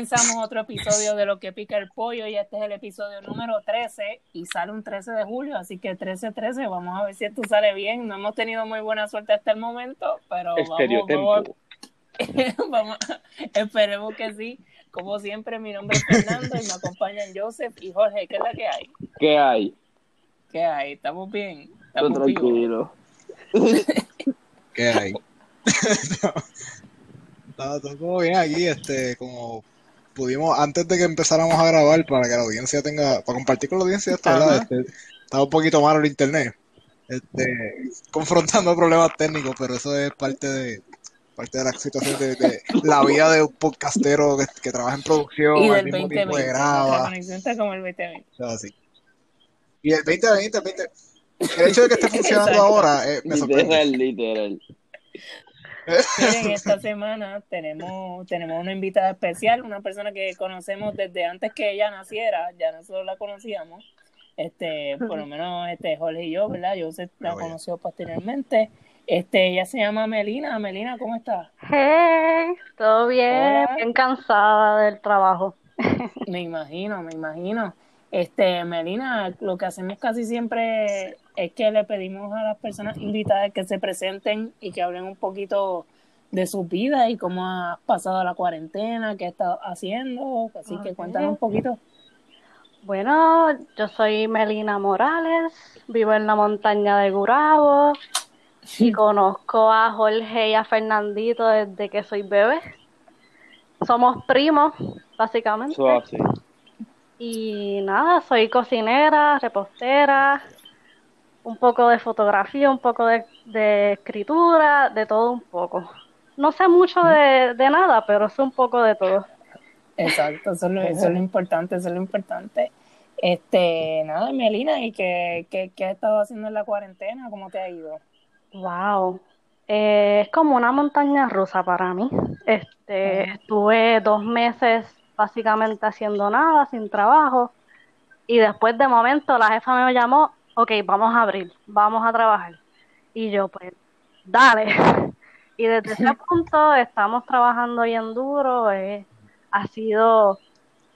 Comenzamos otro episodio de Lo que pica el pollo y este es el episodio número 13 y sale un 13 de julio, así que 13-13, vamos a ver si esto sale bien. No hemos tenido muy buena suerte hasta el momento, pero vamos, vamos, vamos, esperemos que sí. Como siempre, mi nombre es Fernando y me acompañan Joseph y Jorge. ¿Qué es la que hay? ¿Qué hay? ¿Qué hay? ¿Estamos bien? ¿Estamos tranquilo. ¿Qué hay? Está todo bien aquí, este, como pudimos, antes de que empezáramos a grabar, para que la audiencia tenga, para compartir con la audiencia esto, ¿verdad? Este, estaba un poquito malo el internet, este, confrontando problemas técnicos, pero eso es parte de, parte de la situación de, la vida de un podcastero que, trabaja en producción, y del 2020, La conexión está como el 2020. Y el 2020, el 20, el hecho de que esté funcionando ahora eh, me sorprende. Literal, literal. Miren, esta semana tenemos, tenemos una invitada especial, una persona que conocemos desde antes que ella naciera, ya nosotros la conocíamos, este, por lo menos este Jorge y yo, ¿verdad? Yo se la conoció posteriormente. Este, ella se llama Melina. Melina, ¿cómo estás? Hey, todo bien, bien cansada del trabajo. Me imagino, me imagino. Este, Melina, lo que hacemos casi siempre es que le pedimos a las personas invitadas que se presenten y que hablen un poquito de su vida y cómo ha pasado la cuarentena, qué ha estado haciendo. Así que cuéntanos un poquito. Bueno, yo soy Melina Morales, vivo en la montaña de Gurabo y conozco a Jorge y a Fernandito desde que soy bebé. Somos primos, básicamente. Y nada, soy cocinera, repostera, un poco de fotografía, un poco de, escritura, de todo un poco. No sé mucho de, nada, pero sé un poco de todo. Exacto, eso es lo, eso es lo importante, eso es lo importante. Este, nada, Melina, ¿y qué, qué, qué has estado haciendo en la cuarentena? ¿Cómo te ha ido? Wow, eh, es como una montaña rusa para mí. Este, estuve dos meses básicamente haciendo nada, sin trabajo. Y después de momento la jefa me llamó, ok, vamos a abrir, vamos a trabajar. Y yo, pues, dale. Y desde ese punto estamos trabajando bien duro. Eh, ha sido,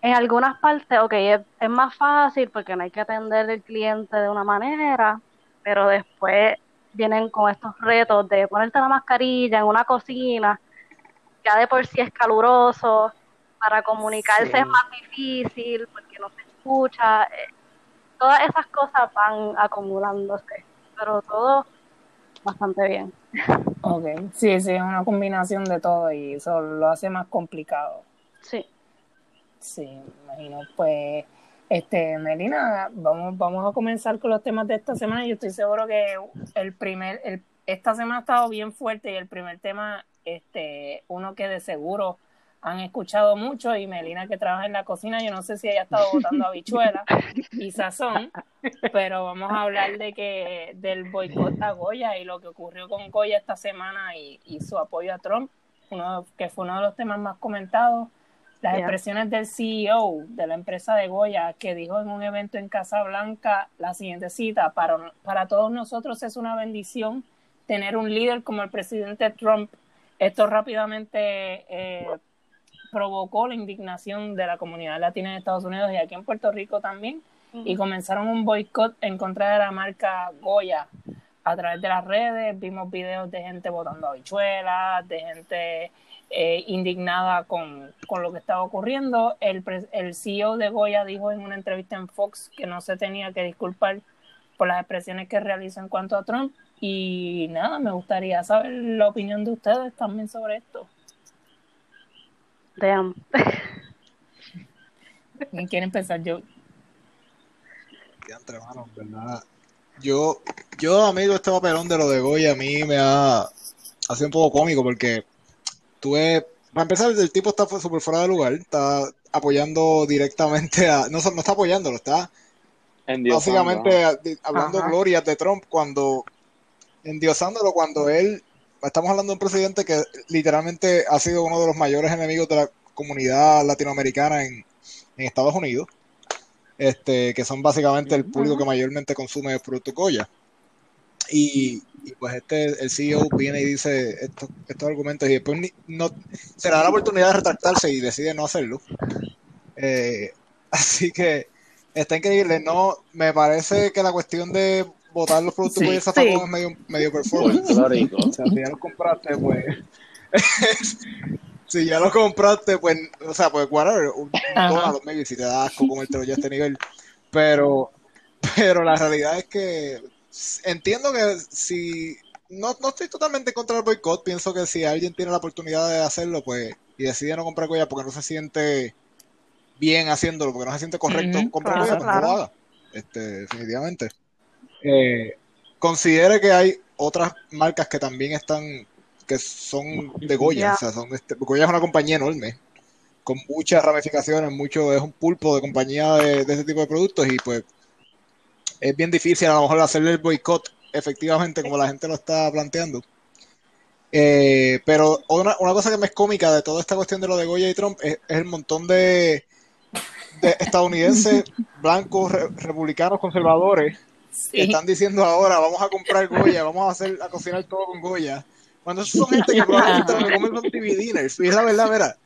en algunas partes, ok, es, es más fácil porque no hay que atender al cliente de una manera, pero después vienen con estos retos de ponerte la mascarilla en una cocina, ya de por sí es caluroso, para comunicarse es más difícil porque no se escucha. Eh, todas esas cosas van acumulándose, pero todo bastante bien. Ok, sí, sí, es una combinación de todo y eso lo hace más complicado. Sí. Sí, imagino. Pues, este, Melina, vamos, vamos a comenzar con los temas de esta semana. Yo estoy seguro que el primer, el, esta semana ha estado bien fuerte y el primer tema, este, uno que de seguro han escuchado mucho y Melina que trabaja en la cocina, yo no sé si ella ha estado botando habichuelas y sazón, pero vamos a hablar de que del boicot a Goya y lo que ocurrió con Goya esta semana y, su apoyo a Trump, uno que fue uno de los temas más comentados, las expresiones del CEO de la empresa de Goya que dijo en un evento en Casa Blanca la siguiente cita, para, para todos nosotros es una bendición tener un líder como el presidente Trump. Esto rápidamente eh, provocó la indignación de la comunidad latina en Estados Unidos y aquí en Puerto Rico también, y comenzaron un boicot en contra de la marca Goya a través de las redes, vimos videos de gente botando habichuelas, de gente eh, indignada con, lo que estaba ocurriendo. El, el CEO de Goya dijo en una entrevista en Fox que no se tenía que disculpar por las expresiones que realizó en cuanto a Trump. Y nada, me gustaría saber la opinión de ustedes también sobre esto. Damn. ¿Quién quiere empezar? Yo. Yo, yo, amigo, este papelón de lo de Goya a mí me ha, ha sido un poco cómico porque tuve. Para empezar, el tipo está súper fuera de lugar, está apoyando directamente a. No, no está apoyándolo, está básicamente hablando glorias de Trump cuando. Endiosándolo cuando él estamos hablando de un presidente que literalmente ha sido uno de los mayores enemigos de la comunidad latinoamericana en, Estados Unidos, este, que son básicamente el público que mayormente consume el producto Goya. y, y, pues este, el CEO viene y dice estos, estos argumentos y después ni, no, se le da la oportunidad de retractarse y decide no hacerlo. Eh, así que está increíble. No, me parece que la cuestión de botar los productos Sí, de esa sí. es medio, medio performance. O sea, si ya los compraste, pues. si ya los compraste, pues. O sea, pues, whatever. Un, un dólar, maybe, si te da asco comértelo ya a este nivel. Pero. Pero la realidad es que. Entiendo que si. No, no estoy totalmente en contra del boicot. Pienso que si alguien tiene la oportunidad de hacerlo, pues. Y decide no comprar Goya porque no se siente bien haciéndolo, porque no se siente correcto comprar claro, pues no lo haga. Este, definitivamente. Eh, considere que hay otras marcas que también están, que son de Goya, Ya. o sea, son este, Goya es una compañía enorme, con muchas ramificaciones, mucho, es un pulpo de compañía de, de este tipo de productos y pues es bien difícil a lo mejor hacerle el boicot efectivamente como la gente lo está planteando. Eh, pero una, una cosa que me es cómica de toda esta cuestión de lo de Goya y Trump es, es el montón de, de estadounidenses blancos, re- republicanos, conservadores Sí. están diciendo ahora vamos a comprar Goya, vamos a hacer a cocinar todo con Goya. Cuando esos son gente que probablemente lo que comen son TV dinners. Y es la verdad, mira.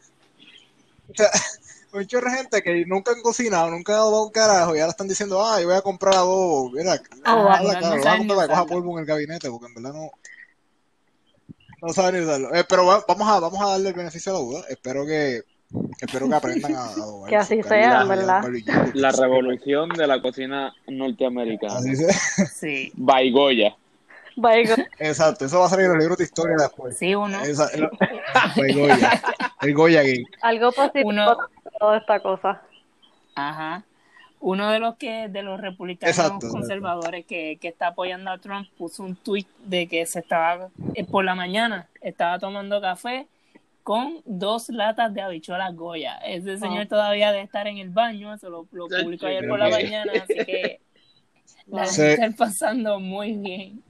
O sea, un chorro de gente que nunca han cocinado, nunca han dado un carajo y ahora están diciendo, ah, yo voy a comprar adobo. Mira, Ah, habla no, claro, no vas a comprar que coja polvo en el gabinete, porque en verdad no. No saben ni usarlo. Eh, pero va- vamos a, vamos a darle el beneficio de la duda. Espero que, espero que aprendan a adobar. Que así sea, verdad. a. La revolución de la cocina norteamericana. Así sea. Sí. By Goya. Vaya, Exacto, eso va a salir en los libros de historia después. Sí, uno. Esa- el, el Goya, el Goya Gate. algo positivo Uno- toda esta cosa. Ajá. Uno de los que de los republicanos Exacto, conservadores que, que está apoyando a Trump puso un tweet de que se estaba eh, por la mañana estaba tomando café con dos latas de habichuelas Goya. Ese señor todavía debe estar en el baño, eso lo, lo publicó ayer por la mañana, así que la gente está pasando muy bien.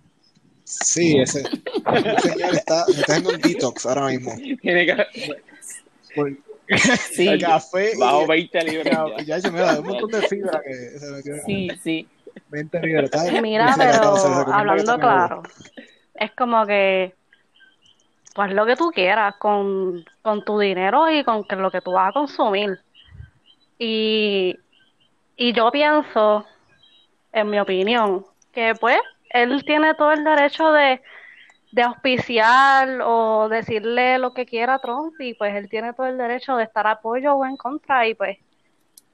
Sí, ese, ese señor está, se está haciendo un detox ahora mismo. Tiene que Por Sí, el café bajo y, 20 libras. ya. ya se mira, un montón de fibra que se metió en sí, sí. 20 libras. Mira, se pero hablando claro, es como que haz lo que tú quieras con, con tu dinero y con lo que tú vas a consumir. Y, y yo pienso, en mi opinión, que pues él tiene todo el derecho de, de auspiciar o decirle lo que quiera a Trump y pues él tiene todo el derecho de estar a apoyo o en contra y pues,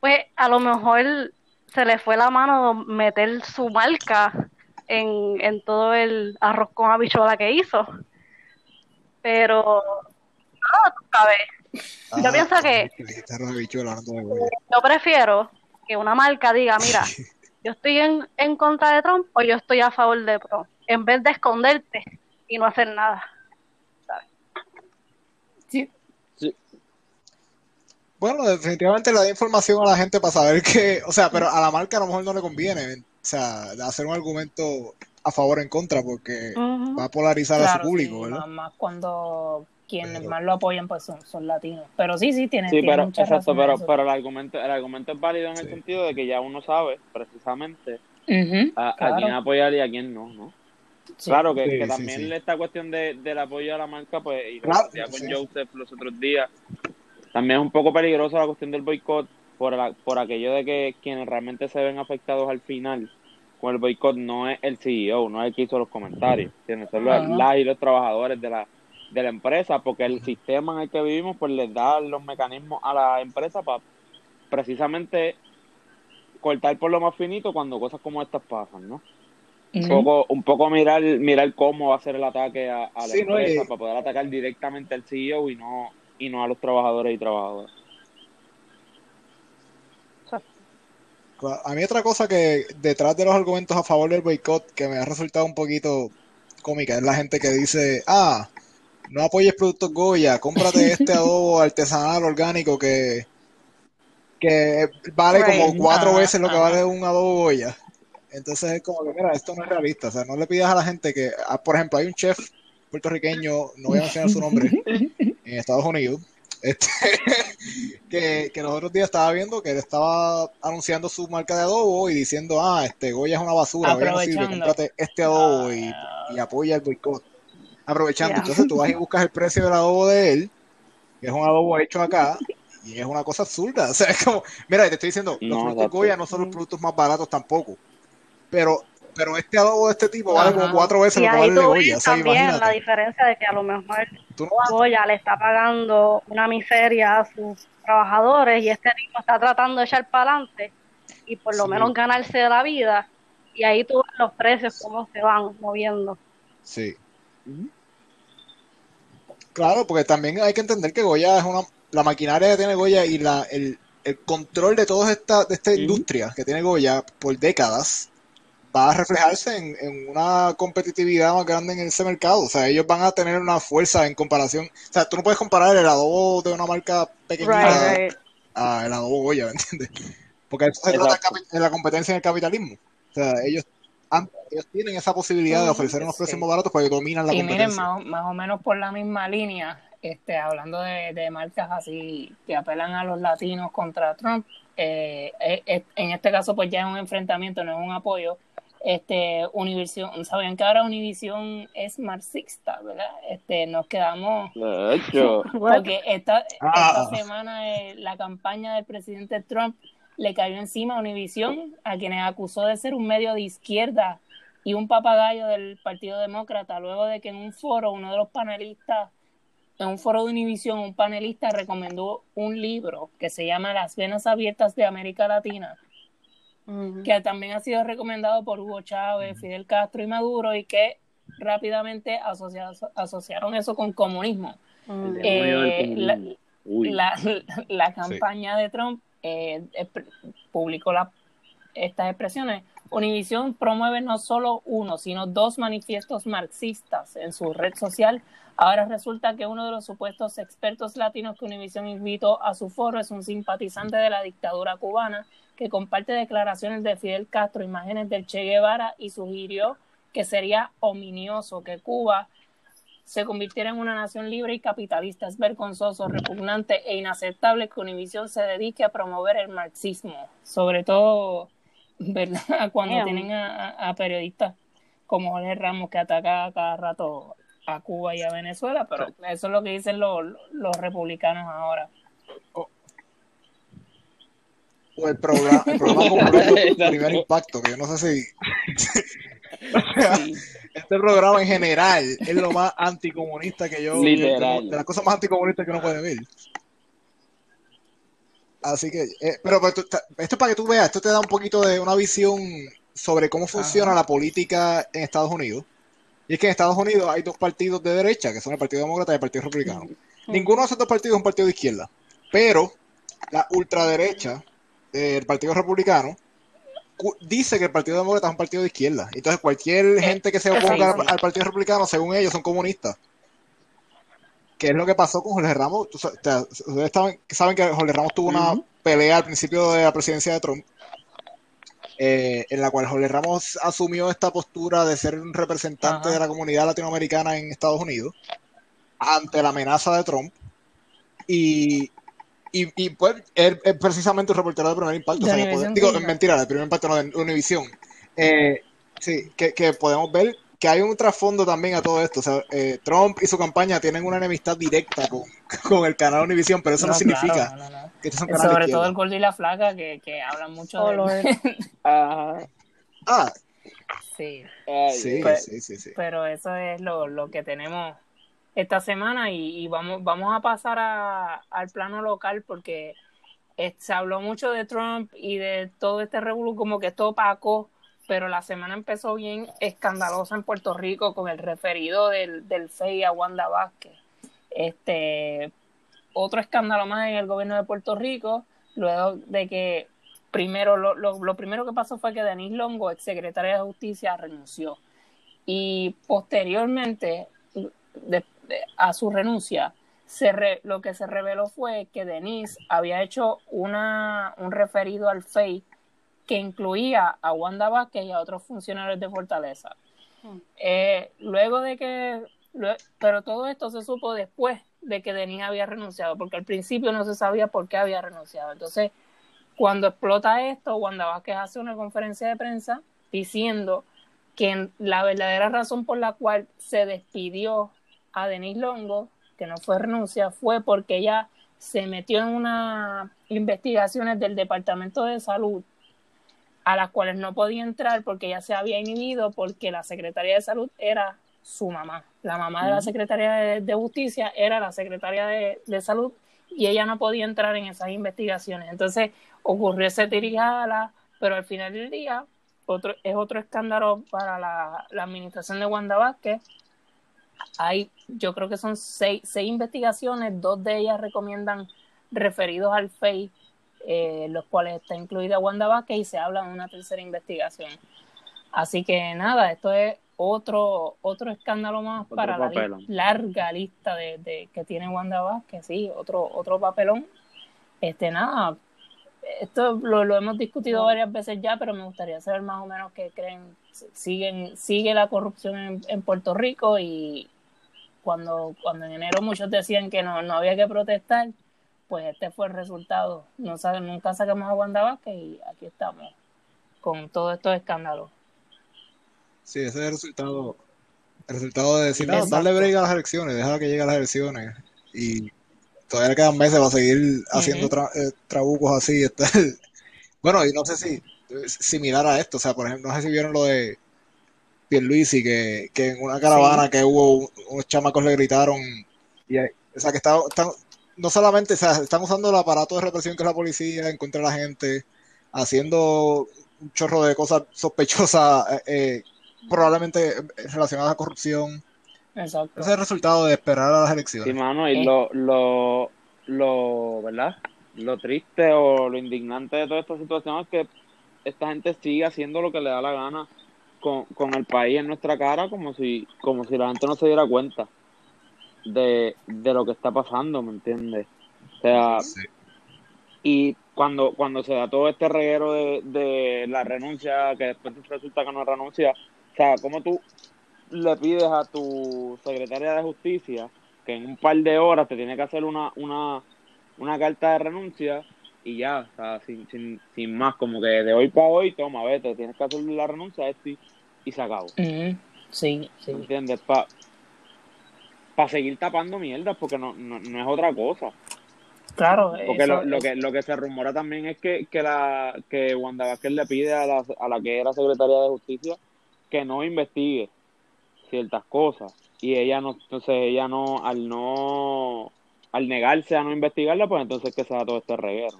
pues a lo mejor se le fue la mano meter su marca en, en todo el arroz con habichuela que hizo. Pero, no, tú sabes, Ah, yo pienso que- Goya. yo prefiero que una marca diga, mira, yo estoy en, en contra de Trump o yo estoy a favor de Trump, en vez de esconderte y no hacer nada. Sí, Bueno, definitivamente le da información a la gente para saber que, o sea, pero a la marca a lo mejor no le conviene, o sea, hacer un argumento a favor o en contra, porque va a polarizar a su público, sí, ¿verdad? más, más cuando quienes Pero- más lo apoyan pues son, son latinos. Pero sí, sí, tiene, Sí, tiene pero, mucha exacto, pero, pero el argumento, el argumento es válido en el sentido de que ya uno sabe precisamente a, a claro. quién apoyar y a quién no, ¿no? Sí. Claro que, Sí, que sí, también sí. esta cuestión de, del apoyo a la marca, pues, y Claro, con sí. Joseph los otros días, también es un poco peligroso la cuestión del boicot por, la- por aquello de que quienes realmente se ven afectados al final con el boicot no es el CEO, no es el que hizo los comentarios, ¿entiendes? Son los- las y los trabajadores de la, de la empresa, porque el sistema en el que vivimos pues les da los mecanismos a la empresa para precisamente cortar por lo más finito cuando cosas como estas pasan, ¿no? Un poco, un poco mirar, mirar cómo va a ser el ataque a, a la Sí, no, empresa y- para poder atacar directamente al CEO y no, y no a los trabajadores y trabajadoras. A mí otra cosa que detrás de los argumentos a favor del boicot que me ha resultado un poquito cómica es la gente que dice, ah, no apoyes productos Goya, cómprate este adobo artesanal orgánico que, que vale Right. como cuatro veces lo que vale un adobo Goya. Entonces es como que, mira, esto no es realista, o sea, no le pidas a la gente que, ah, por ejemplo, hay un chef puertorriqueño, no voy a mencionar su nombre, en Estados Unidos, este, que, que los otros días estaba viendo que él estaba anunciando su marca de adobo y diciendo, ah, este Goya es una basura, Goya no sirve, Aprovechando. cómprate este adobo y, Ah. y apoya el boicot. Aprovechando, entonces tú vas y buscas el precio del adobo de él, que es un adobo hecho acá, y es una cosa absurda. O sea, es como, mira, te estoy diciendo, los No, productos. Goya no son los productos más baratos tampoco, pero pero este adobo de este tipo vale Ajá. como cuatro veces Y lo que vale el de Goya. O ves sea, también la diferencia de que a lo mejor no- Goya le está pagando una miseria a sus trabajadores y este tipo está tratando de echar para adelante y por lo Sí. menos ganarse la vida. Y ahí tú ves los precios cómo se van moviendo. Sí. Claro, porque también hay que entender que Goya es una, la maquinaria que tiene Goya y la, el, el control de toda esta, de esta industria que tiene Goya por décadas va a reflejarse en, en una competitividad más grande en ese mercado. O sea, ellos van a tener una fuerza en comparación. O sea, tú no puedes comparar el adobo de una marca pequeñita Right, right. a el adobo Goya, ¿me entiendes? Porque eso se trata de la competencia en el capitalismo. O sea, ellos, han- ellos tienen esa posibilidad de Ujú, ofrecer unos precios sí. más baratos porque dominan la Y miren, competencia. más, o- más o menos por la misma línea, este, hablando de, de marcas así que apelan a los latinos contra Trump, eh, eh, eh, en este caso pues ya es un enfrentamiento, no es un apoyo. Este, Univision, sabían que ahora Univision es marxista, ¿verdad? Este, nos quedamos De hecho, porque esta, Ah. esta semana eh, la campaña del presidente Trump le cayó encima a Univision, a quienes acusó de ser un medio de izquierda y un papagayo del Partido Demócrata, luego de que en un foro uno de los panelistas, en un foro de Univision, un panelista recomendó un libro que se llama Las venas abiertas de América Latina, Que también ha sido recomendado por Hugo Chávez, Fidel Castro y Maduro, y que rápidamente asocia- asociaron eso con comunismo. Eh, la, la campaña de Trump eh, publicó la- estas expresiones. Univision promueve no solo uno, sino dos manifiestos marxistas en su red social. Ahora resulta que uno de los supuestos expertos latinos que Univision invitó a su foro es un simpatizante de la dictadura cubana que comparte declaraciones de Fidel Castro, imágenes del Che Guevara y sugirió que sería ominioso que Cuba se convirtiera en una nación libre y capitalista. Es vergonzoso, repugnante e inaceptable que Univision se dedique a promover el marxismo, sobre todo, ¿verdad? Cuando Damn. tienen a, periodistas como Jorge Ramos que ataca a cada rato a Cuba y a Venezuela, pero eso es lo que dicen los, los republicanos ahora. O el programa, el programa completo, primer impacto, que yo no sé si este programa en general es lo más anticomunista que yo Literal. de las cosas más anticomunistas que uno puede ver. Así que, eh, pero, ta- esto es para que tú veas, esto te da un poquito de una visión sobre cómo funciona Ajá. la política en Estados Unidos. Y es que en Estados Unidos hay dos partidos de derecha, que son el Partido Demócrata y el Partido Republicano. Ninguno de esos dos partidos es un partido de izquierda, pero la ultraderecha del Partido Republicano dice que el Partido Demócrata es un partido de izquierda. Entonces cualquier gente que se oponga al, al Partido Republicano, según ellos, son comunistas. ¿Qué es lo que pasó con Jorge Ramos? Ustedes saben, que Jorge Ramos tuvo una pelea al principio de la presidencia de Trump, eh, en la cual Jorge Ramos asumió esta postura de ser un representante de la comunidad latinoamericana en Estados Unidos ante la amenaza de Trump. Y, y, y, pues él es precisamente un reportero de primer impacto. De o sea, que Univision pode- digo, China. mentira, de primer impacto, no, de Univision. Eh, sí, que, que podemos ver que hay un trasfondo también a todo esto. O sea, eh, Trump y su campaña tienen una enemistad directa con, con el canal Univision, pero eso no, No, significa claro, no, no, no. que este es un canal de Sobre todo el gordo y la flaca que, que hablan mucho Oh, de... Lord. Ah, sí. Ay, sí, sí, sí, sí. pero eso es lo, lo que tenemos esta semana y, vamos vamos a pasar a- al plano local porque eh, se habló mucho de Trump y de todo este revuelo como que esto opacó pero la semana empezó bien escandalosa en Puerto Rico con el referido del, del FEI a Wanda Vázquez. Este otro escándalo más en el gobierno de Puerto Rico luego de que primero lo, lo, lo primero que pasó fue que Denise Longo ex secretaria de Justicia renunció. Y posteriormente de- de- a su renuncia se re- lo que se reveló fue que Denise había hecho una, un referido al FEI que incluía a Wanda Vázquez y a otros funcionarios de Fortaleza. Hmm. Eh, luego de que, pero todo esto se supo después de que Denis había renunciado, porque al principio no se sabía por qué había renunciado. Entonces, cuando explota esto, Wanda Vázquez hace una conferencia de prensa diciendo que la verdadera razón por la cual se despidió a Denis Longo, que no fue renuncia, fue porque ella se metió en unas investigaciones del Departamento de Salud a las cuales no podía entrar porque ella se había inhibido porque la Secretaría de Salud era su mamá. La mamá de la Secretaría de, Justicia era la Secretaria de, Salud y ella no podía entrar en esas investigaciones. Entonces ocurrió ese tirijala, pero al final del día otro, es otro escándalo para la, administración de Wanda Vázquez. Hay, yo creo que son seis, seis investigaciones, dos de ellas recomiendan referidos al FEI eh, los cuales está incluida Wanda Vázquez y se habla de una tercera investigación. Así que nada, esto es otro otro escándalo más para la larga lista de, que tiene Wanda Vázquez, sí, otro otro papelón. Este nada, esto lo, hemos discutido varias veces ya, pero me gustaría saber más o menos qué creen, siguen sigue la corrupción en, en Puerto Rico y cuando cuando en enero muchos decían que no no había que protestar, pues este fue el resultado. No nunca sacamos a Wanda Vázquez y aquí estamos con todos estos escándalos. Sí, ese es el resultado. El resultado de decir, no, darle break a las elecciones, dejar que lleguen las elecciones. Y todavía le quedan meses para seguir haciendo eh, trabucos así. bueno, y no sé si similar a esto, o sea, por ejemplo, no sé si vieron lo de Pierluisi, que, que en una caravana que hubo unos chamacos le gritaron, y, o sea, que está, no solamente, o sea, están usando el aparato de represión que es la policía en contra de la gente, haciendo un chorro de cosas sospechosas, eh, eh, probablemente relacionadas a corrupción. Exacto. Ese es el resultado de esperar a las elecciones. Sí, mano, y lo, lo, lo, ¿verdad? Lo triste o lo indignante de toda esta situación es que esta gente sigue haciendo lo que le da la gana con, con el país en nuestra cara como si, como si la gente no se diera cuenta de, lo que está pasando, ¿me entiendes? O sea, y cuando, cuando se da todo este reguero de, de la renuncia, que después resulta que no renuncia, o sea, ¿cómo tú le pides a tu secretaria de justicia que en un par de horas te tiene que hacer una, una, una carta de renuncia y ya, o sea, sin, sin, sin más, como que de hoy para hoy, toma, vete, tienes que hacer la renuncia a este y se acabó. Sí, sí. ¿Entiendes? Pa, para seguir tapando mierdas, porque no, no, no, es otra cosa. Claro, porque lo, lo, que, lo que se rumora también es que, que, la, que Wanda Vázquez le pide a la, a la que era secretaria de justicia que no investigue ciertas cosas. Y ella no, entonces ella no, al no, al negarse a no investigarla, pues entonces que se da todo este reguero.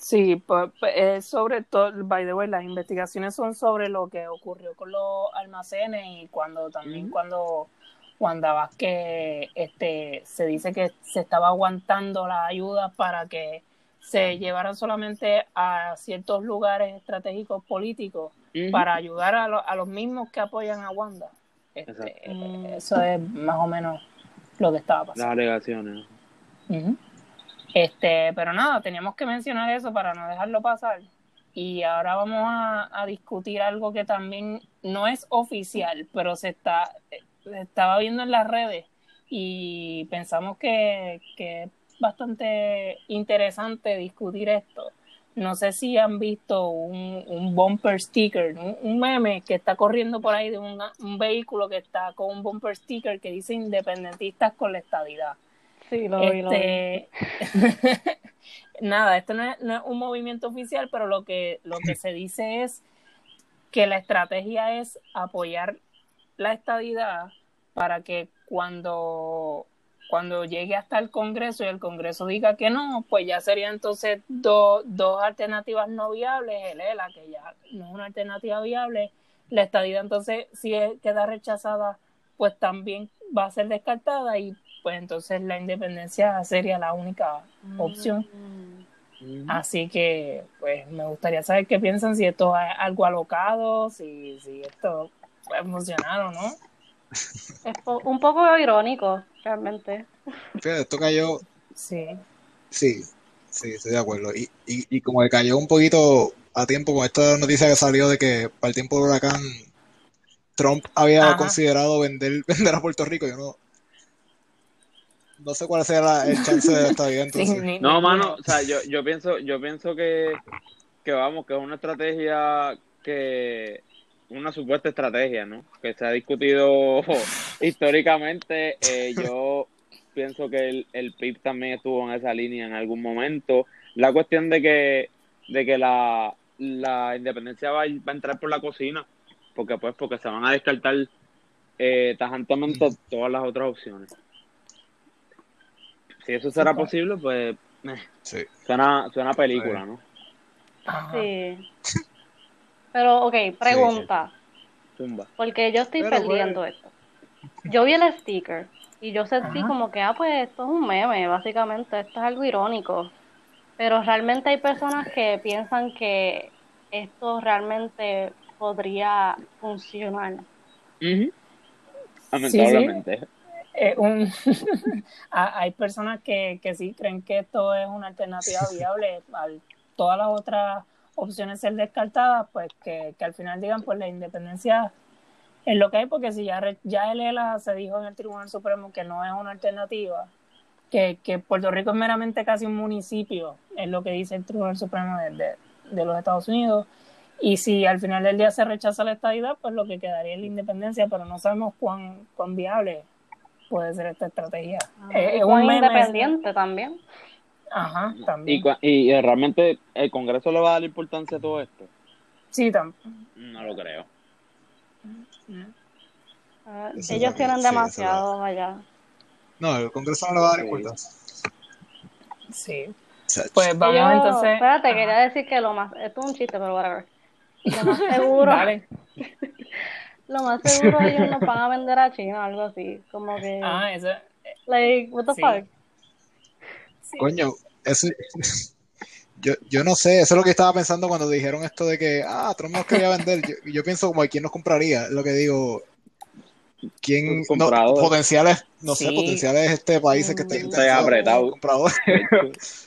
Sí, pues, pues sobre todo, by the way, las investigaciones son sobre lo que ocurrió con los almacenes y cuando también cuando Wanda Vázquez este, se dice que se estaba aguantando la ayuda para que se llevaran solamente a ciertos lugares estratégicos políticos para ayudar a, a, los mismos que apoyan a Wanda. Este, eso es más o menos lo que estaba pasando. Las alegaciones. Este, pero nada, teníamos que mencionar eso para no dejarlo pasar. Y ahora vamos a, discutir algo que también no es oficial, pero se está, estaba viendo en las redes y pensamos que, es bastante interesante discutir esto. No sé si han visto un, un bumper sticker, un, meme que está corriendo por ahí de un vehículo que está con un bumper sticker que dice independentistas con la estadidad. Sí, lo vi, este, Nada, esto no es, no es, un movimiento oficial, pero lo que, lo que se dice es que la estrategia es apoyar la estadidad para que cuando, cuando llegue hasta el Congreso y el Congreso diga que no, pues ya serían entonces dos alternativas no viables, el ELA, que ya no es una alternativa viable, la estadidad entonces si queda rechazada, pues también va a ser descartada y pues entonces la independencia sería la única opción. Mm. Así que, pues me gustaría saber qué piensan, si esto es algo alocado, si, si esto puede funcionar o no. Es un poco irónico, realmente. Fíjate, esto cayó. Sí. Sí, sí, estoy de acuerdo. Y, y, y como que cayó un poquito a tiempo con esta noticia que salió de que para el tiempo del huracán Trump había considerado vender, vender a Puerto Rico. Yo no, no sé cuál sea la- el chance de esta vida Sí, entonces. ni- No, mano, o sea, yo, yo pienso, yo pienso que, que vamos, que es una estrategia que, una supuesta estrategia, ¿no? Que se ha discutido históricamente. Eh, yo pienso que el, el PIB también estuvo en esa línea en algún momento. La cuestión de que, de que la, la independencia va, a ir- va a entrar por la cocina, porque pues, porque se van a descartar eh, tajantemente todas las otras opciones. Si eso será posible, pues eh, Sí. suena, suena a película, ¿no? Ajá. Sí. Pero, ok, pregunta. Zumba. Porque yo estoy Pero, pues. perdiendo esto. Yo vi el sticker y yo sentí Ajá. como que, ah, pues esto es un meme, básicamente, esto es algo irónico. Pero realmente hay personas que piensan que esto realmente podría funcionar. Ujú. Lamentablemente. Eh, un- hay personas que, que sí creen que esto es una alternativa viable al todas las otras opciones ser descartadas, pues que, que al final digan pues la independencia es lo que hay, porque si ya, ya el ELA se dijo en el Tribunal Supremo que no es una alternativa, que, que Puerto Rico es meramente casi un municipio, es lo que dice el Tribunal Supremo de, de- de los Estados Unidos, y si al final del día se rechaza la estadidad, pues lo que quedaría es la independencia, pero no sabemos cuán, cuán viable puede ser esta estrategia. Eh, Y es un independiente también. Ajá, Y, también. cua- y eh, realmente el Congreso le va a dar importancia a todo esto. Sí, también. No lo creo. Ah, ellos tienen sí, demasiado allá. No, el Congreso no le va a dar Sí. importancia. Sí. Pues vamos Ellos- entonces. espérate, Ajá. quería decir que lo más, esto es un chiste, pero whatever. Lo más seguro, Dale. Lo más seguro ellos nos van a vender a China, algo así, como que, Ah, eso. like, what the sí. fuck. sí. Coño, eso. Yo, yo no sé, eso es lo que estaba pensando cuando dijeron esto de que, ah, Trump nos quería vender. Yo, yo pienso como, ¿quién nos compraría? Es lo que digo. ¿Quién? No, comprador. potenciales, no sé, potenciales este países que Mm. estén Estoy apretado. compradores.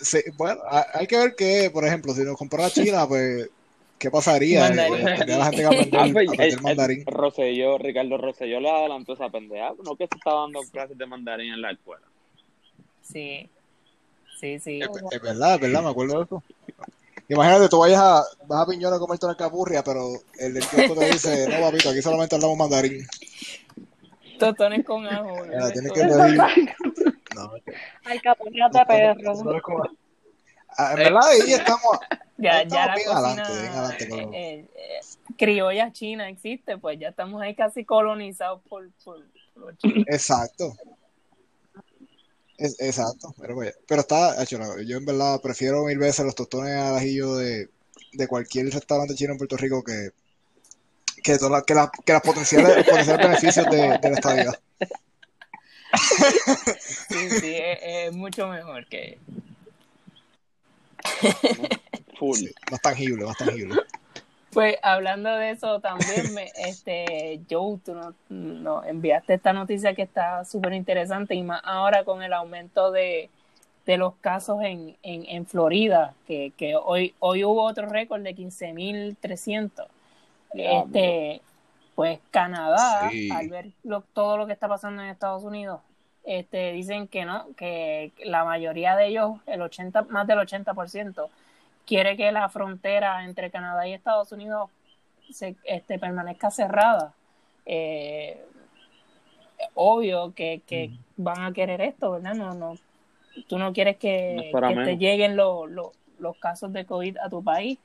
Sí, bueno, ha- hay que ver que, por ejemplo, si nos comprara China, pues, ¿qué pasaría? Mandarín. Eh, la gente que aprender, Ah, pues, aprender el- el mandarín. Rosselló, Ricardo Rosselló le adelantó esa pendeja. No que se está dando clases de mandarín en la escuela. Sí. Sí, sí. Es, es verdad, es verdad, me acuerdo de eso. Imagínate, tú vayas a, vas a Piñón a comerte una capurria, pero el del kiosco te dice, no, papito, aquí solamente hablamos mandarín. Totones con ajo. Ya, ¿no? tienes que pedir. No, de perro. Ah, en verdad, ahí estamos. Ya, ya la cocina adelante, adelante eh, eh, criolla china existe, pues ya estamos ahí casi colonizados por, por, por los chinos. Exacto. Es- exacto. Pero, oye, pero está, hecho, yo en verdad prefiero mil veces los tostones al ajillo de, de cualquier restaurante chino en Puerto Rico que, que, que, las- que las potenciales, los potenciales beneficios de, de la estadía. Sí, sí, es, es mucho mejor que. Full. Sí, más tangible, más tangible. Pues hablando de eso también, me, este, Joe, tú nos no, enviaste esta noticia que está súper interesante y más ahora con el aumento de, de los casos en, en, en Florida, que, que hoy, hoy hubo otro récord de 15.300. Diablo. Este, pues Canadá, Sí. al ver lo- todo lo que está pasando en Estados Unidos, este, dicen que no, que la mayoría de ellos, el 80, más del 80%, quiere que la frontera entre Canadá y Estados Unidos se, este, permanezca cerrada. Eh, obvio que, que van a querer esto, ¿verdad? No, no, tú no quieres que, te lleguen los, casos de COVID a tu país.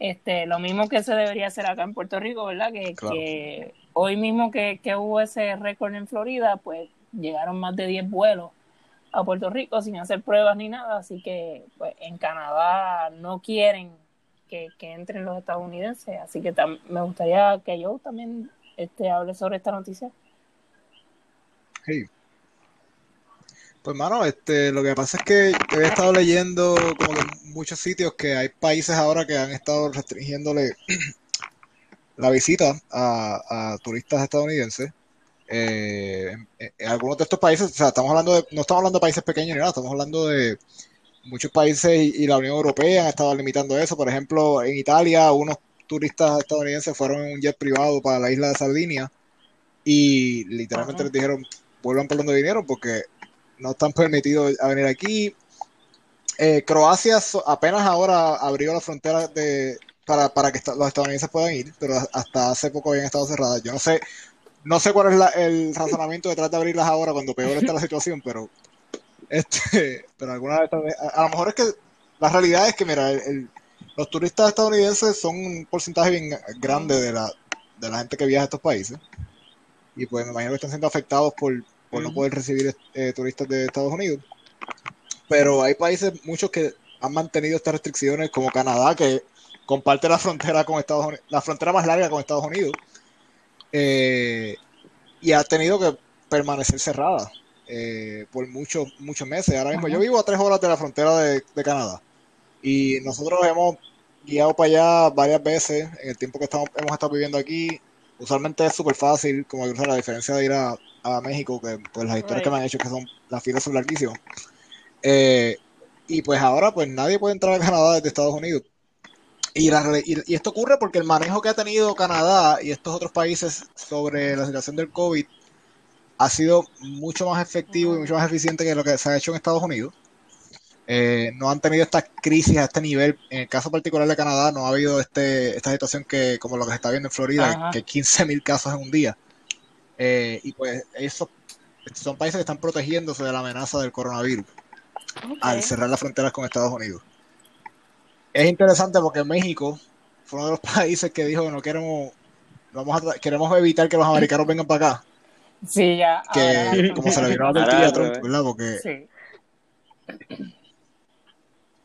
Este, lo mismo que se debería hacer acá en Puerto Rico, ¿verdad? Que, Claro. que hoy mismo que, que hubo ese récord en Florida, pues llegaron más de 10 vuelos a Puerto Rico sin hacer pruebas ni nada, así que pues en Canadá no quieren que, que entren los estadounidenses, así que tam- me gustaría que yo también este, hable sobre esta noticia. Sí. Pues, mano, este, lo que pasa es que había estado leyendo como en muchos sitios que hay países ahora que han estado restringiéndole la visita a, a turistas estadounidenses. Eh, en, en algunos de estos países, o sea, estamos hablando de, no estamos hablando de países pequeños ni nada, estamos hablando de muchos países y, y la Unión Europea han estado limitando eso. Por ejemplo, en Italia, unos turistas estadounidenses fueron en un jet privado para la isla de Sardinia y literalmente Ajá. les dijeron, vuelvan por donde vinieron porque no están permitidos a venir aquí. Eh, Croacia apenas ahora abrió la frontera de, para, para que los estadounidenses puedan ir, pero hasta hace poco habían estado cerradas. Yo no sé, no sé cuál es el razonamiento detrás de abrirlas ahora cuando peor está la situación, pero este, pero alguna vez a, lo mejor es que la realidad es que mira, los turistas estadounidenses son un porcentaje bien grande de la, de la gente que viaja a estos países. Y pues me imagino que están siendo afectados por, por no poder recibir eh, turistas de Estados Unidos. Pero hay países, muchos que han mantenido estas restricciones, como Canadá, que comparte la frontera con Estados Unidos, la frontera más larga con Estados Unidos, eh, y ha tenido que permanecer cerrada eh, por muchos muchos meses. Ahora mismo yo vivo a tres horas de la frontera de, Canadá y nosotros hemos guiado para allá varias veces en el tiempo que estamos, hemos estado viviendo aquí. Usualmente es súper fácil, como cruzar la diferencia de ir a, México, que pues las historias que me han hecho que son las filas son larguísimas. Eh, y pues ahora pues nadie puede entrar a Canadá desde Estados Unidos. Y, y, esto ocurre porque el manejo que ha tenido Canadá y estos otros países sobre la situación del COVID ha sido mucho más efectivo y mucho más eficiente que lo que se ha hecho en Estados Unidos. Eh, no han tenido esta crisis a este nivel. En el caso particular de Canadá no ha habido este, esta situación que, como lo que se está viendo en Florida, que 15.000 casos en un día. Eh, y pues esos son países que están protegiéndose de la amenaza del coronavirus al cerrar las fronteras con Estados Unidos. Es interesante porque México fue uno de los países que dijo que no queremos, vamos a, queremos evitar que los americanos vengan para acá. Sí, ya. Que como se le vino a la Trump, ¿verdad? Porque sí.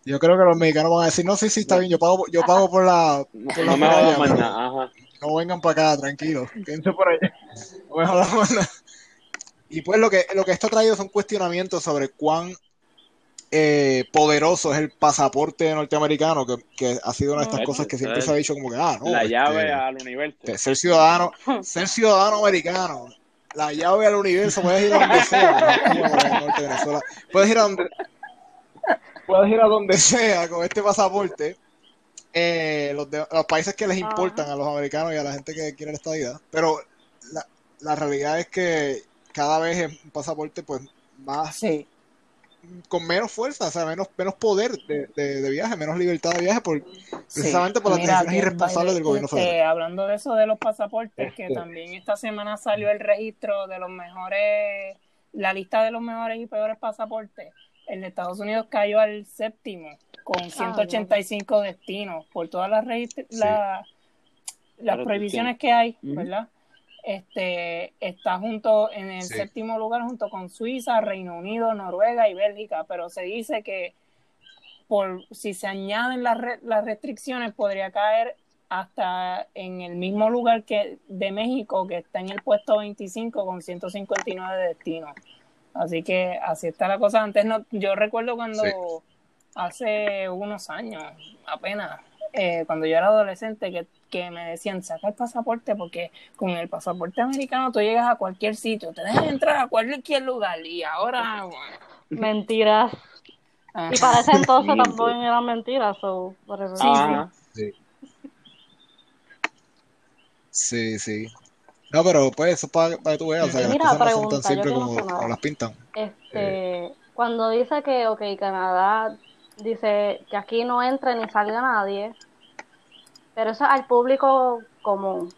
yo creo que los mexicanos van a decir, no, sí, sí, está bien, yo pago, yo pago por la... Por no, me No vengan para acá, tranquilos, quédense por allá. No Y pues lo que, lo que esto ha traído son cuestionamientos sobre cuán eh, poderoso es el pasaporte norteamericano, que, que ha sido una de estas cosas que siempre se ha dicho como que, ah, no. La este, llave al universo. Ser ciudadano, ser ciudadano americano. La llave al universo, puedes ir a donde sea. Puedes ir a donde, puedes ir a donde sea con este pasaporte. Eh, los, los, países que les importan a los americanos y a la gente que quiere la estadía. Pero la, la realidad es que cada vez es un pasaporte pues más sí con menos fuerza, o sea, menos, menos poder de, de, viaje, menos libertad de viaje, por, precisamente por las decisiones irresponsables del gobierno este, federal. hablando de eso de los pasaportes, que este. también esta semana salió el registro de los mejores, la lista de los mejores y peores pasaportes. El de Estados Unidos cayó al séptimo, con 185 ah, destinos, por todas las, las prohibiciones que hay, ¿verdad? Este está junto en el séptimo lugar junto con Suiza, Reino Unido, Noruega y Bélgica, pero se dice que por si se añaden las, las restricciones podría caer hasta en el mismo lugar que de México que está en el puesto 25 con 159 destinos. Así que así está la cosa. Antes no, yo recuerdo cuando hace unos años apenas eh, cuando yo era adolescente que, que, me decían saca el pasaporte porque con el pasaporte americano tú llegas a cualquier sitio, te dejan entrar a cualquier lugar y ahora... Mentiras. Y para ese entonces tampoco eran mentiras, so, por eso. Sí, sí. sí, No, pero pues eso para, para que tú veas, o sea, Mira, las cosas no son tan simples como, las pintan. Este, eh. Cuando dice que, ok, Canadá dice que aquí no entre ni salga nadie, pero eso es al público común.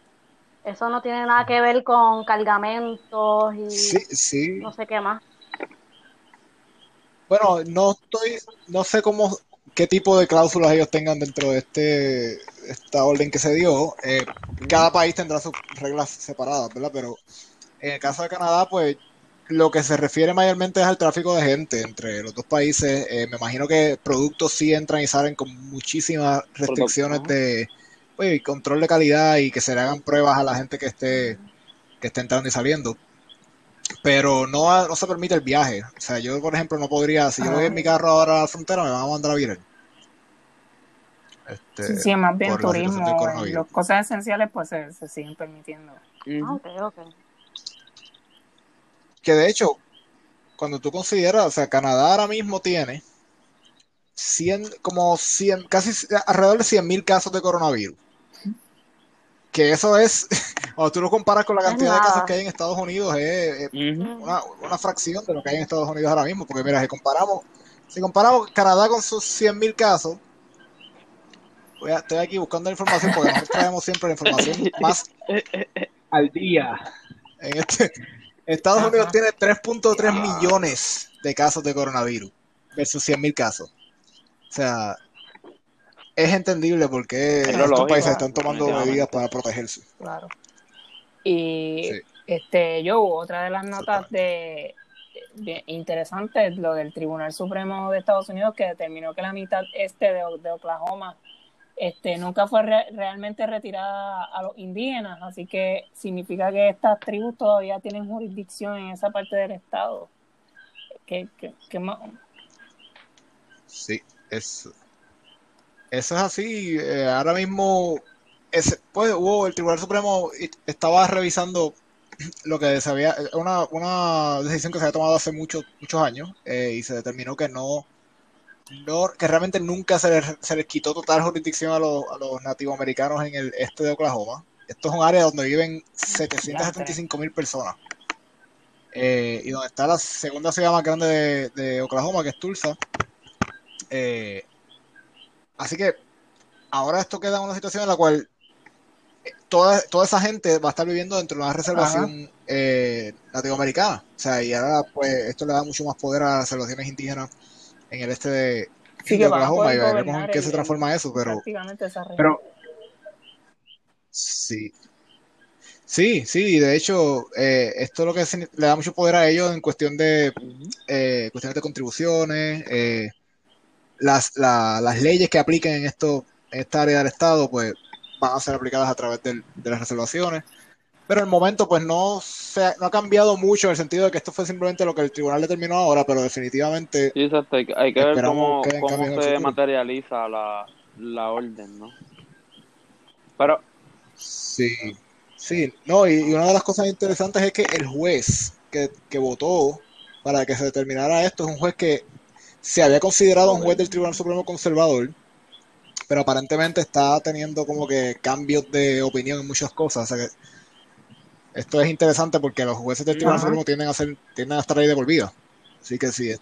Eso no tiene nada que ver con cargamentos y no sé qué más. Bueno, no estoy, no sé cómo, qué tipo de cláusulas ellos tengan dentro de este esta orden que se dio. Eh, cada país tendrá sus reglas separadas, ¿verdad? Pero en el caso de Canadá, pues lo que se refiere mayormente es al tráfico de gente entre los dos países. Eh, me imagino que productos sí entran y salen con muchísimas restricciones de pues, control de calidad y que se le hagan pruebas a la gente que esté, que esté entrando y saliendo. Pero no, no se permite el viaje. O sea, yo, por ejemplo, no podría, si yo voy en mi carro ahora a la frontera, me van a mandar a virar. Este, sí, más bien turismo. Las cosas esenciales, pues se, se siguen permitiendo. Ah, ok, ok que de hecho, cuando tú consideras, o sea, Canadá ahora mismo tiene 100, como 100, casi alrededor de 100.000 casos de coronavirus. Que eso es, cuando tú lo comparas con la cantidad de casos que hay en Estados Unidos, es, una, una fracción de lo que hay en Estados Unidos ahora mismo. Porque mira, si comparamos, si comparamos Canadá con sus 100.000 casos, voy a- estoy aquí buscando la información porque nosotros traemos siempre la información más al día. En este, Estados Ajá. Unidos tiene 3.3 millones de casos de coronavirus versus 100.000 casos. O sea, es entendible porque Es estos lógico, países están tomando medidas para protegerse. Claro. Y Sí. este, yo, otra de las notas de, de- interesantes, lo del Tribunal Supremo de Estados Unidos que determinó que la mitad este de, de Oklahoma este, nunca fue re- realmente retirada a los indígenas, así que significa que estas tribus todavía tienen jurisdicción en esa parte del estado. ¿Qué, qué, qué más? Sí, eso, eso es así. Eh, ahora mismo, ese, pues hubo el Tribunal Supremo estaba revisando lo que se había, una, una decisión que se había tomado hace muchos muchos años eh, y se determinó que no, no, que realmente nunca se les, se les quitó total jurisdicción a los, a los nativos americanos en el este de Oklahoma. Esto es un área donde viven 775 mil personas. Eh, y donde está la segunda ciudad más grande de, de Oklahoma, que es Tulsa. Eh, así que ahora esto queda en una situación en la cual eh, toda, toda esa gente va a estar viviendo dentro de una reservación eh, nativoamericana. O sea, y ahora pues esto le da mucho más poder a las reservaciones indígenas en el este de, Sí, de Oklahoma y veremos en qué el- se transforma eso, pero prácticamente esa región. pero sí. Sí, sí, de hecho, eh, esto es lo que se- le da mucho poder a ellos en cuestión de eh, cuestiones de contribuciones, eh, las, la- las leyes que apliquen en esto, en esta área del Estado, pues van a ser aplicadas a través del- de las reservaciones. Pero el momento, pues no, se ha, no ha cambiado mucho en el sentido de que esto fue simplemente lo que el tribunal determinó ahora, pero definitivamente Sí, exacto. Hay, que- hay que ver cómo, que se materializa la, la orden, ¿no? Pero, Sí, sí, no, y, y una de las cosas interesantes es que el juez que, que votó para que se determinara esto es un juez que se había considerado un juez del Tribunal Supremo conservador, pero aparentemente está teniendo como que cambios de opinión en muchas cosas. O sea que esto es interesante porque los jueces del Tribunal Ajá. Supremo tienden a ser, tienden a estar ahí de por vida. Así que si,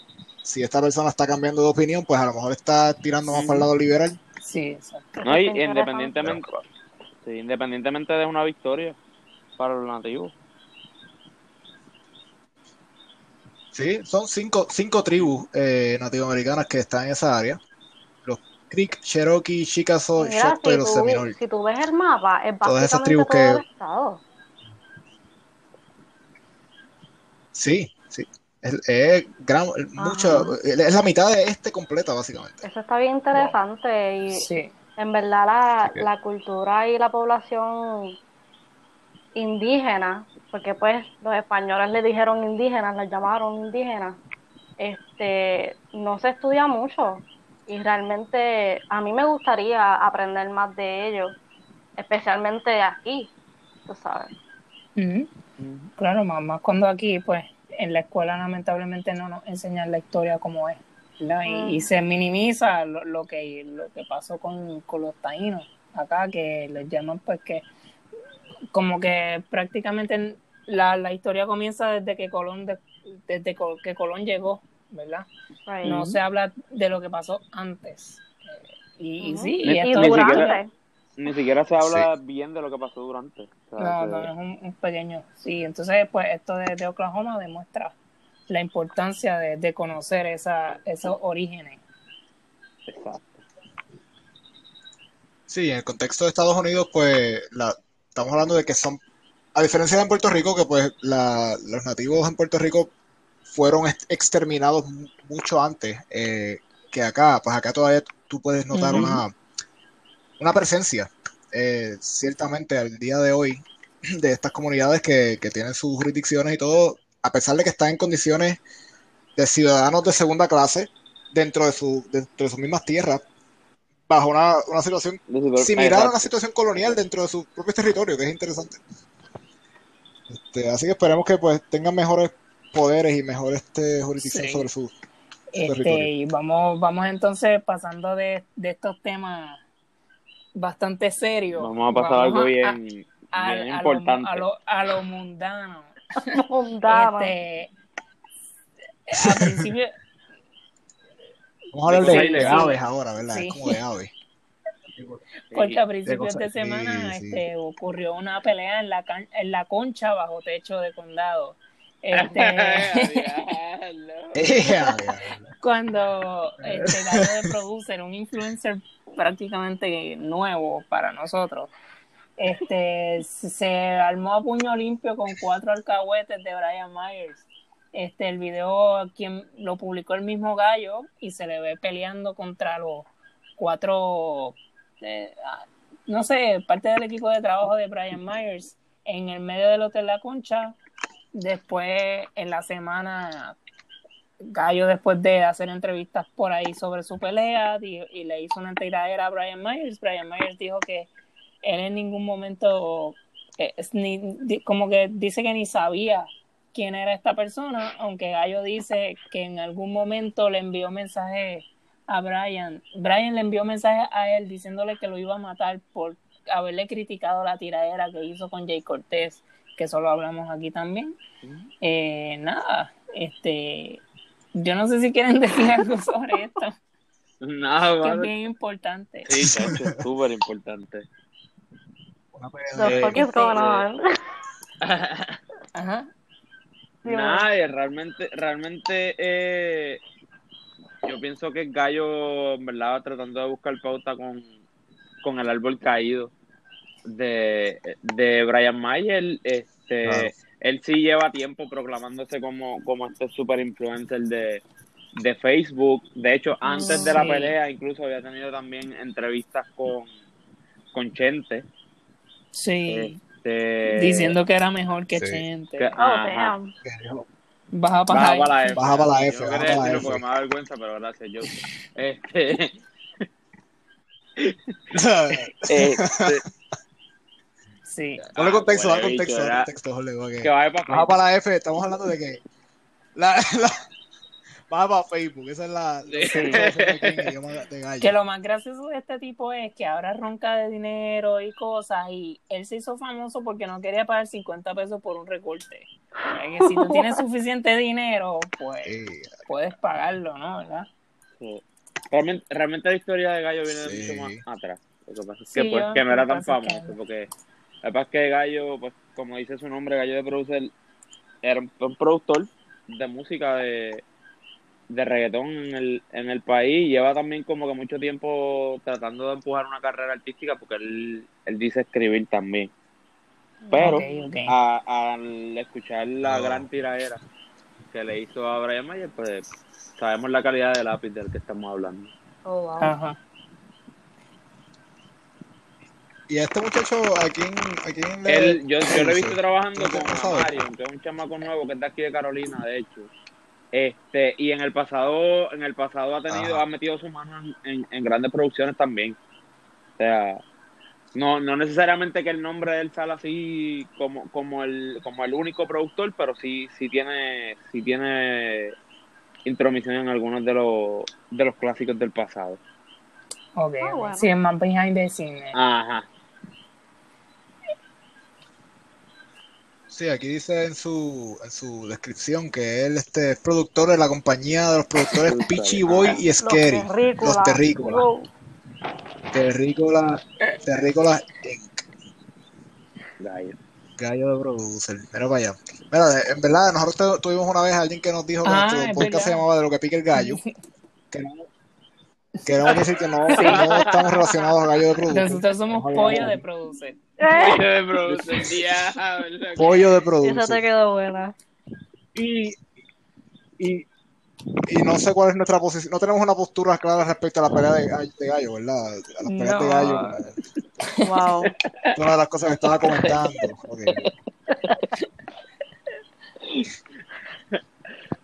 si esta persona está cambiando de opinión, pues a lo mejor está tirando más para el lado liberal. Sí, exacto. no, y independientemente, sí, independientemente de una victoria para los nativos. Sí, son cinco, cinco tribus eh, nativoamericanas que están en esa área. Los Creek, Cherokee, Chickasaw, Choctaw y si los tú, Seminole. si tú ves el mapa, es Todas esas básicamente tribus todo que- el estado. Sí, sí. Es, es gran, mucho, es la mitad de este completa, básicamente. Eso está bien interesante y Sí, en verdad la, la cultura y la población indígena, porque pues los españoles le dijeron indígenas, los llamaron indígenas, este, no se estudia mucho y realmente a mí me gustaría aprender más de ellos, especialmente aquí, tú sabes. Claro, más, más cuando aquí, pues, en la escuela lamentablemente no nos enseñan la historia como es, ¿verdad? Y, y se minimiza lo, lo que lo que pasó con, con los taínos acá, que les llaman, pues, que como que prácticamente la, la historia comienza desde que Colón de- desde que Colón llegó, ¿verdad? Right. No se habla de lo que pasó antes. Eh, y, sí, y y esto ni durante, siquiera- Ni siquiera se habla bien de lo que pasó durante. O sea, No, que- no, es un, un pequeño. Sí, entonces, pues esto de, de Oklahoma demuestra la importancia de, de conocer esa, esos orígenes. Exacto. Sí, en el contexto de Estados Unidos, pues la, estamos hablando de que son, a diferencia de en Puerto Rico, que pues la- los nativos en Puerto Rico fueron ex- exterminados mu- mucho antes eh, que acá, pues acá todavía tú puedes notar una, una presencia, eh, ciertamente al día de hoy, de estas comunidades que, que tienen sus jurisdicciones y todo, a pesar de que están en condiciones de ciudadanos de segunda clase dentro de, su, dentro de sus mismas tierras, bajo una, una situación similar a una situación colonial dentro de su propio territorio, que es interesante. Este, así que esperemos que pues tengan mejores poderes y mejor este, jurisdicción Sí. sobre su Este, territorio. y vamos, vamos entonces pasando de, de estos temas bastante serio. Vamos a pasar Vamos algo a- bien, a, bien a importante. Lo, a, lo, a lo mundano. Mundano. Este, al principio, Vamos a hablar de, aves ahora, ¿verdad? Sí. Es como de aves. porque a principios de semana sí. este, ocurrió una pelea en la, can- en la concha bajo techo de condado. Este, cuando este Gallo de Producer, un influencer prácticamente nuevo para nosotros, este se armó a puño limpio con cuatro alcahuetes de Brian Myers. Este, el video quien lo publicó el mismo Gallo y se le ve peleando contra los cuatro, eh, ah, no sé, parte del equipo de trabajo de Brian Myers en el medio del Hotel La Concha. Después, en la semana, Gallo, después de hacer entrevistas por ahí sobre su pelea, di- y le hizo una tiradera a Brian Myers, Brian Myers dijo que él en ningún momento, eh, ni, como que dice que ni sabía quién era esta persona, aunque Gallo dice que en algún momento le envió mensaje a Brian. Brian le envió mensaje a él diciéndole que lo iba a matar por haberle criticado la tiradera que hizo con Jay Cortés, que eso lo hablamos aquí también. Eh, nada, este, yo no sé si quieren decir algo sobre esto, Nada, que es vale. bien importante. Sí, chacho, es súper importante. The fuck is going on? Ajá. Nadie, realmente, realmente, eh, yo pienso que el gallo, en verdad, tratando de buscar pauta con, con el árbol caído de, de Brian Mayer, este, Claro. él sí lleva tiempo proclamándose como, como este super influencer de, de Facebook. De hecho, antes de la pelea, incluso había tenido también entrevistas con, con Chente. Sí, Este, diciendo que era mejor que Sí. Chente. que- Oh, que dijo, Baja para Baja para la F. Baja para la F, Yo quería para la decirlo F. porque me da vergüenza, pero gracias, yo. Este, este, Sí. Ponle contexto, da Ah, huele contexto, bicho, da era- contexto, Jorge, porque- que vaya para Baja para la F, estamos hablando de que. La, la- baja para Facebook, esa es la. Sí. Que lo más gracioso de este tipo es que ahora ronca de dinero y cosas y él se hizo famoso porque no quería pagar 50 pesos por un recorte. Es que si tú tienes suficiente dinero, pues Sí, puedes pagarlo, ¿no? ¿Verdad? Sí. Realmente, realmente la historia de Gallo viene de Sí. mucho más atrás. Lo que pasa es Sí, que, pues, yo- que no era tan que- famoso, porque la verdad es que Gallo, pues, como dice su nombre, Gallo de Producer, era un, un productor de música de, de reggaetón en el, en el país lleva también como que mucho tiempo tratando de empujar una carrera artística porque él, él dice escribir también. Pero a- al escuchar la No. gran tiradera que le hizo a Brian Mayer, pues sabemos la calidad del lápiz del que estamos hablando. Oh, wow. Ajá. Y a este muchacho, ¿a quién, a quién le.? Él, yo, yo lo he visto trabajando ¿No te con? Mario, que es un chamaco nuevo que es de aquí de Carolina, de hecho. Este, y en el pasado, en el pasado ha tenido, Ajá. ha metido su mano en, en- en grandes producciones también. O sea, no, no necesariamente que el nombre de él sale así como, como el, como el único productor, pero sí, sí tiene, sí tiene intromisión en algunos de los, de los clásicos del pasado. Ok, ok. bueno. Sí, más behind the scenes. Ajá. Sí, aquí dice en su, en su descripción que él este, es productor de la compañía de los productores Peachy Boy y Scary. Los terrícolas. Los terrícolas. Terrícolas. Inc. Gallo. Gallo de producer. Mira para allá. Mira, en verdad, nosotros tu- tuvimos una vez a alguien que nos dijo que Ah, nuestro es podcast se llamaba De lo que pica el gallo. Que no, queremos decir que no, que no estamos relacionados a gallo de productor. Nosotros somos pollo de producer. Eh, De producer, diablo. pollo de Esa te quedó buena. Y, y, y no sé cuál es nuestra posición. No tenemos una postura clara respecto a la pelea de, gallo- de gallo, ¿verdad? A las peleas de No. gallo. Wow. Es una de las cosas que estaba comentando. Ok.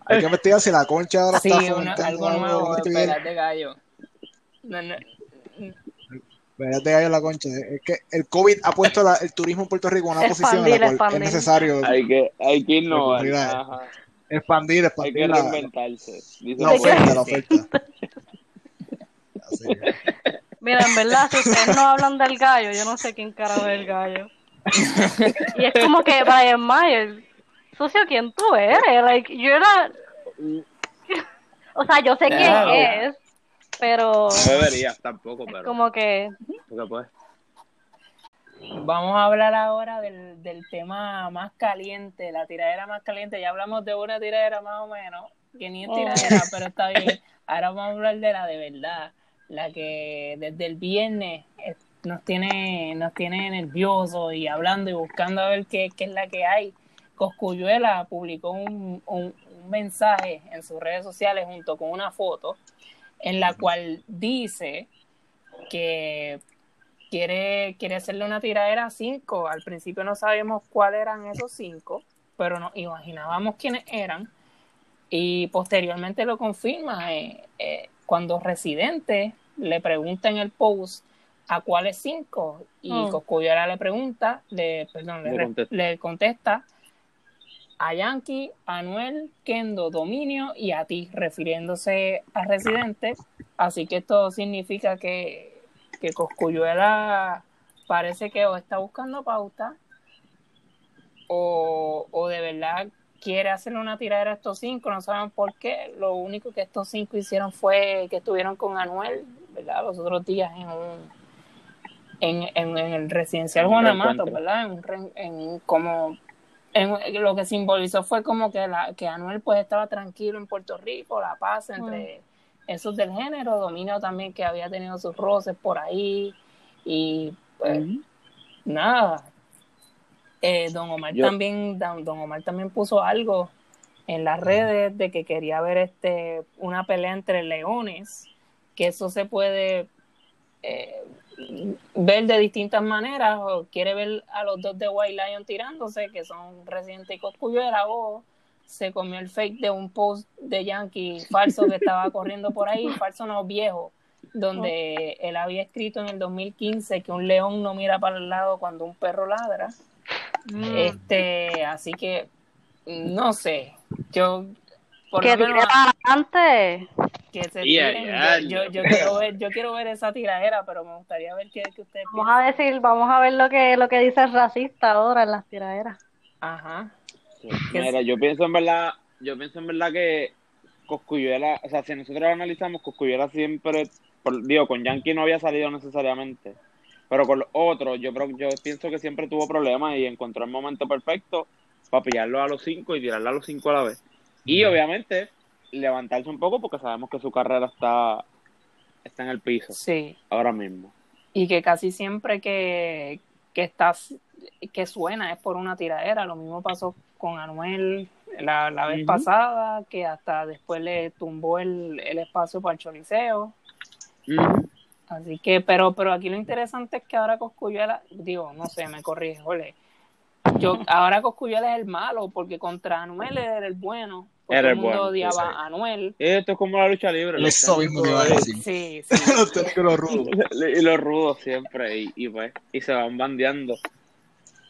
Hay que investigar si la concha ahora Sí, está una- fomentando algo algo nuevo de pelas de gallo. No, no, de gallo la concha. Es que el COVID ha puesto la- el turismo en Puerto Rico en una posición en la Expandir, cual es expandir. necesario Hay que, hay que innovar. Ajá. expandir, Hay expandir que la, reinventarse. Dice la Hay que- oferta, la oferta. Así es. Mira, en verdad, si ustedes no hablan del gallo, yo no sé quién carajo es el gallo. y es como que Brian Myers, socio, ¿quién tú eres? Like, you're not... o sea, yo sé quién es, pero No deberías tampoco, es pero. como que... porque, pues, Vamos a hablar ahora del, del tema más caliente, la tiradera más caliente. Ya hablamos de una tiradera más o menos, que ni es Oh. tiradera, pero está bien. Ahora vamos a hablar de la de verdad, la que desde el viernes eh, nos tiene, nos tiene nerviosos y hablando y buscando a ver qué, qué es la que hay. Coscuyuela publicó un, un, un mensaje en sus redes sociales junto con una foto en la cual dice que quiere, quiere hacerle una tiradera a cinco. Al principio no sabíamos cuáles eran esos cinco, pero nos imaginábamos quiénes eran. Y posteriormente lo confirma eh, eh, cuando Residente le pregunta en el post a cuáles cinco y. Cosculluela le pregunta, le, perdón, le, Le re- contesta. le contesta a Yankee, Anuel, Kendo, Dominio y a ti, refiriéndose a Residente. Así que esto significa que, que Cosculluela parece que o está buscando pauta o, o de verdad quiere hacerle una tiradera a estos cinco, no saben por qué. Lo único que estos cinco hicieron fue que estuvieron con Anuel, ¿verdad? Los otros días en un en, en, en el residencial En un Juan Amato, reencuentro. ¿verdad? En, en como en, lo que simbolizó fue como que la que Anuel pues estaba tranquilo en Puerto Rico, la paz entre esos del género, Dominio también que había tenido sus roces por ahí y pues nada. Eh, don Omar Yo- también don, don Omar también puso algo en las redes de que quería ver este una pelea entre leones, que eso se puede eh, ver de distintas maneras, o quiere ver a los dos de White Lion tirándose, que son Residente y Cosculluela, o se comió el fake de un post de Yankee falso que estaba corriendo por ahí, falso no viejo, donde él había escrito en el 2015 que un león no mira para el lado cuando un perro ladra. mm, Este, así que no sé, yo por que lo menos tire para adelante. que se Y a tiren. diablo. Yo, yo, yo quiero ver, yo quiero ver esa tiradera, pero me gustaría ver qué, qué ustedes Vamos a decir, vamos a ver lo que, lo que dice el racista ahora en las tiraderas. Ajá. Sí. Que Mira, yo pienso en verdad, yo pienso en verdad que Coscuyuela, o sea, si nosotros analizamos, Coscuyuela siempre, por- digo, con Yankee no había salido necesariamente, pero con los otros, yo yo pienso que siempre tuvo problemas y encontró el momento perfecto para pillarlo a los cinco y tirarlo a los cinco a la vez. Y obviamente levantarse un poco porque sabemos que su carrera está, está en el piso Sí. ahora mismo. Y que casi siempre que, que estás, que suena es por una tiradera. Lo mismo pasó con Anuel la, la vez pasada, que hasta después le tumbó el, el espacio para el choliseo. Ujú. Así que, pero, pero aquí lo interesante es que ahora Coscuyuela, digo, no sé, me corrige, ole. Yo, ahora Coscuyuela es el malo, porque contra Anuel era el bueno. Porque Era el mundo bueno, odiaba sí. a Anuel. Esto es como la lucha libre. Eso mismo te iba a decir. Sí, sí. Los técnicos los rudos. Y los rudos siempre, y, y pues, y se van bandeando.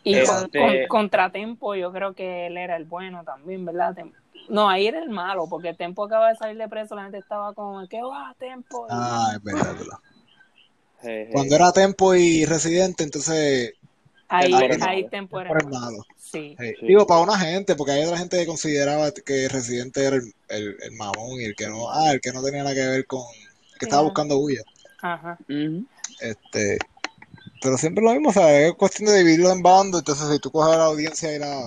Y con, Este- con- contra Tempo, yo creo que él era el bueno también, ¿verdad? Tem- No, ahí era el malo, porque Tempo acaba de salir de preso, la gente estaba como, ¿qué va, Tempo? Ah, es verdad. Cuando era Tempo y Residente, entonces ahí, Tempo era el ahí malo. Tempo era el malo. Sí. Sí. Sí. Digo, para una gente, porque hay otra gente que consideraba que Residente era el, el, el mamón y el que no, ah, el que no tenía nada que ver con, el que estaba Sí. buscando bulla. Ajá. Este, pero siempre lo mismo, o sea, es cuestión de dividirlo en bandos, entonces si tú coges a la audiencia y la,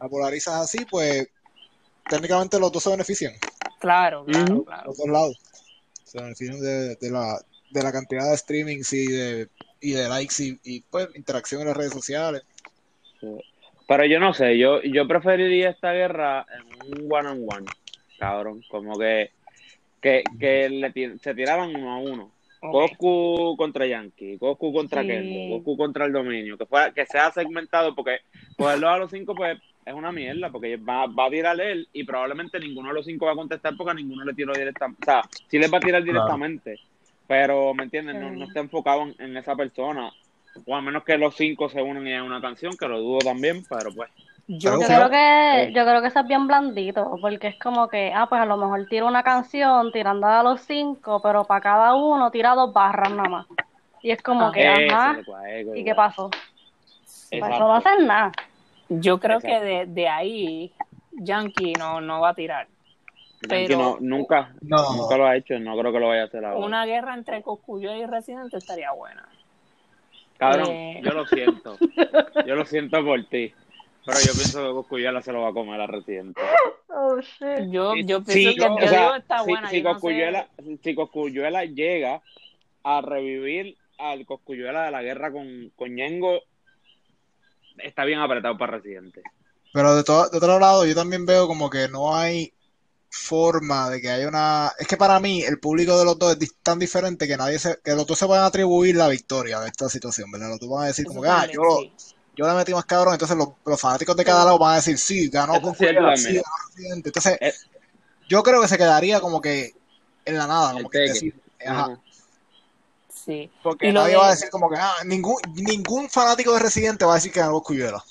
la polarizas así, pues técnicamente los dos se benefician, Claro, claro, claro. los dos lados. Se benefician de, de la, de la cantidad de streamings y de, y de likes y, y pues interacción en las redes sociales. Pero yo no sé, yo, yo preferiría esta guerra en un one on one, cabrón. Como que, que, que le se tiraran uno a uno. Ok. Goku contra Yankee, Goku contra Sí. Kendo, Goku contra el dominio, que fuera, que sea segmentado, porque cogerlo a los cinco, pues, es una mierda, porque va, va a tirar él y probablemente ninguno de los cinco va a contestar porque a ninguno le tiró directamente. O sea, sí les va a tirar Claro. directamente, pero, ¿me entiendes? No, no está enfocado en, en esa persona. O a menos que los cinco se unan en una canción, que lo dudo también, pero pues. Yo creo que, yo creo que eso es bien blandito, porque es como que, ah, pues a lo mejor tira una canción tirando a los cinco, pero para cada uno tira dos barras nada más. Y es como Ah, que, ajá, ¿y qué pasó? Para Exacto. eso no hacen nada. Yo creo Exacto. que de, de ahí Yankee no, no va a tirar. Yankee Pero- no, nunca, No. nunca lo ha hecho, no creo que lo vaya a hacer ahora. Una guerra entre Coscuyo y Residente estaría buena. Cabrón, Eh. yo lo siento. Yo lo siento por ti. Pero yo pienso que Coscuyuela se lo va a comer a Residente. Oh, shit. Yo, yo Sí, pienso que yo- yo o sea, digo está si, buena. si yo no sé- Cosculluela, si Cosculluela llega a revivir al Cosculluela de la guerra con, con Ñengo, está bien apretado para Residente. Pero de, to- de otro lado, yo también veo como que no hay forma de que haya una... Es que para mí el público de los dos es tan diferente que nadie se... que los dos se pueden atribuir la victoria de esta situación, ¿verdad? Los dos van a decir como que, ah, yo, sí. yo le metí más cabrón, entonces los, los fanáticos de cada lado van a decir, sí, ganó Eso también. sí, ganó Residente. Entonces, Eh. yo creo que se quedaría como que en la nada, El como que decir, ajá. Sí. Porque Y nadie de- va a decir como que, ah, ningún, ningún fanático de Residente va a decir que ganó verdad.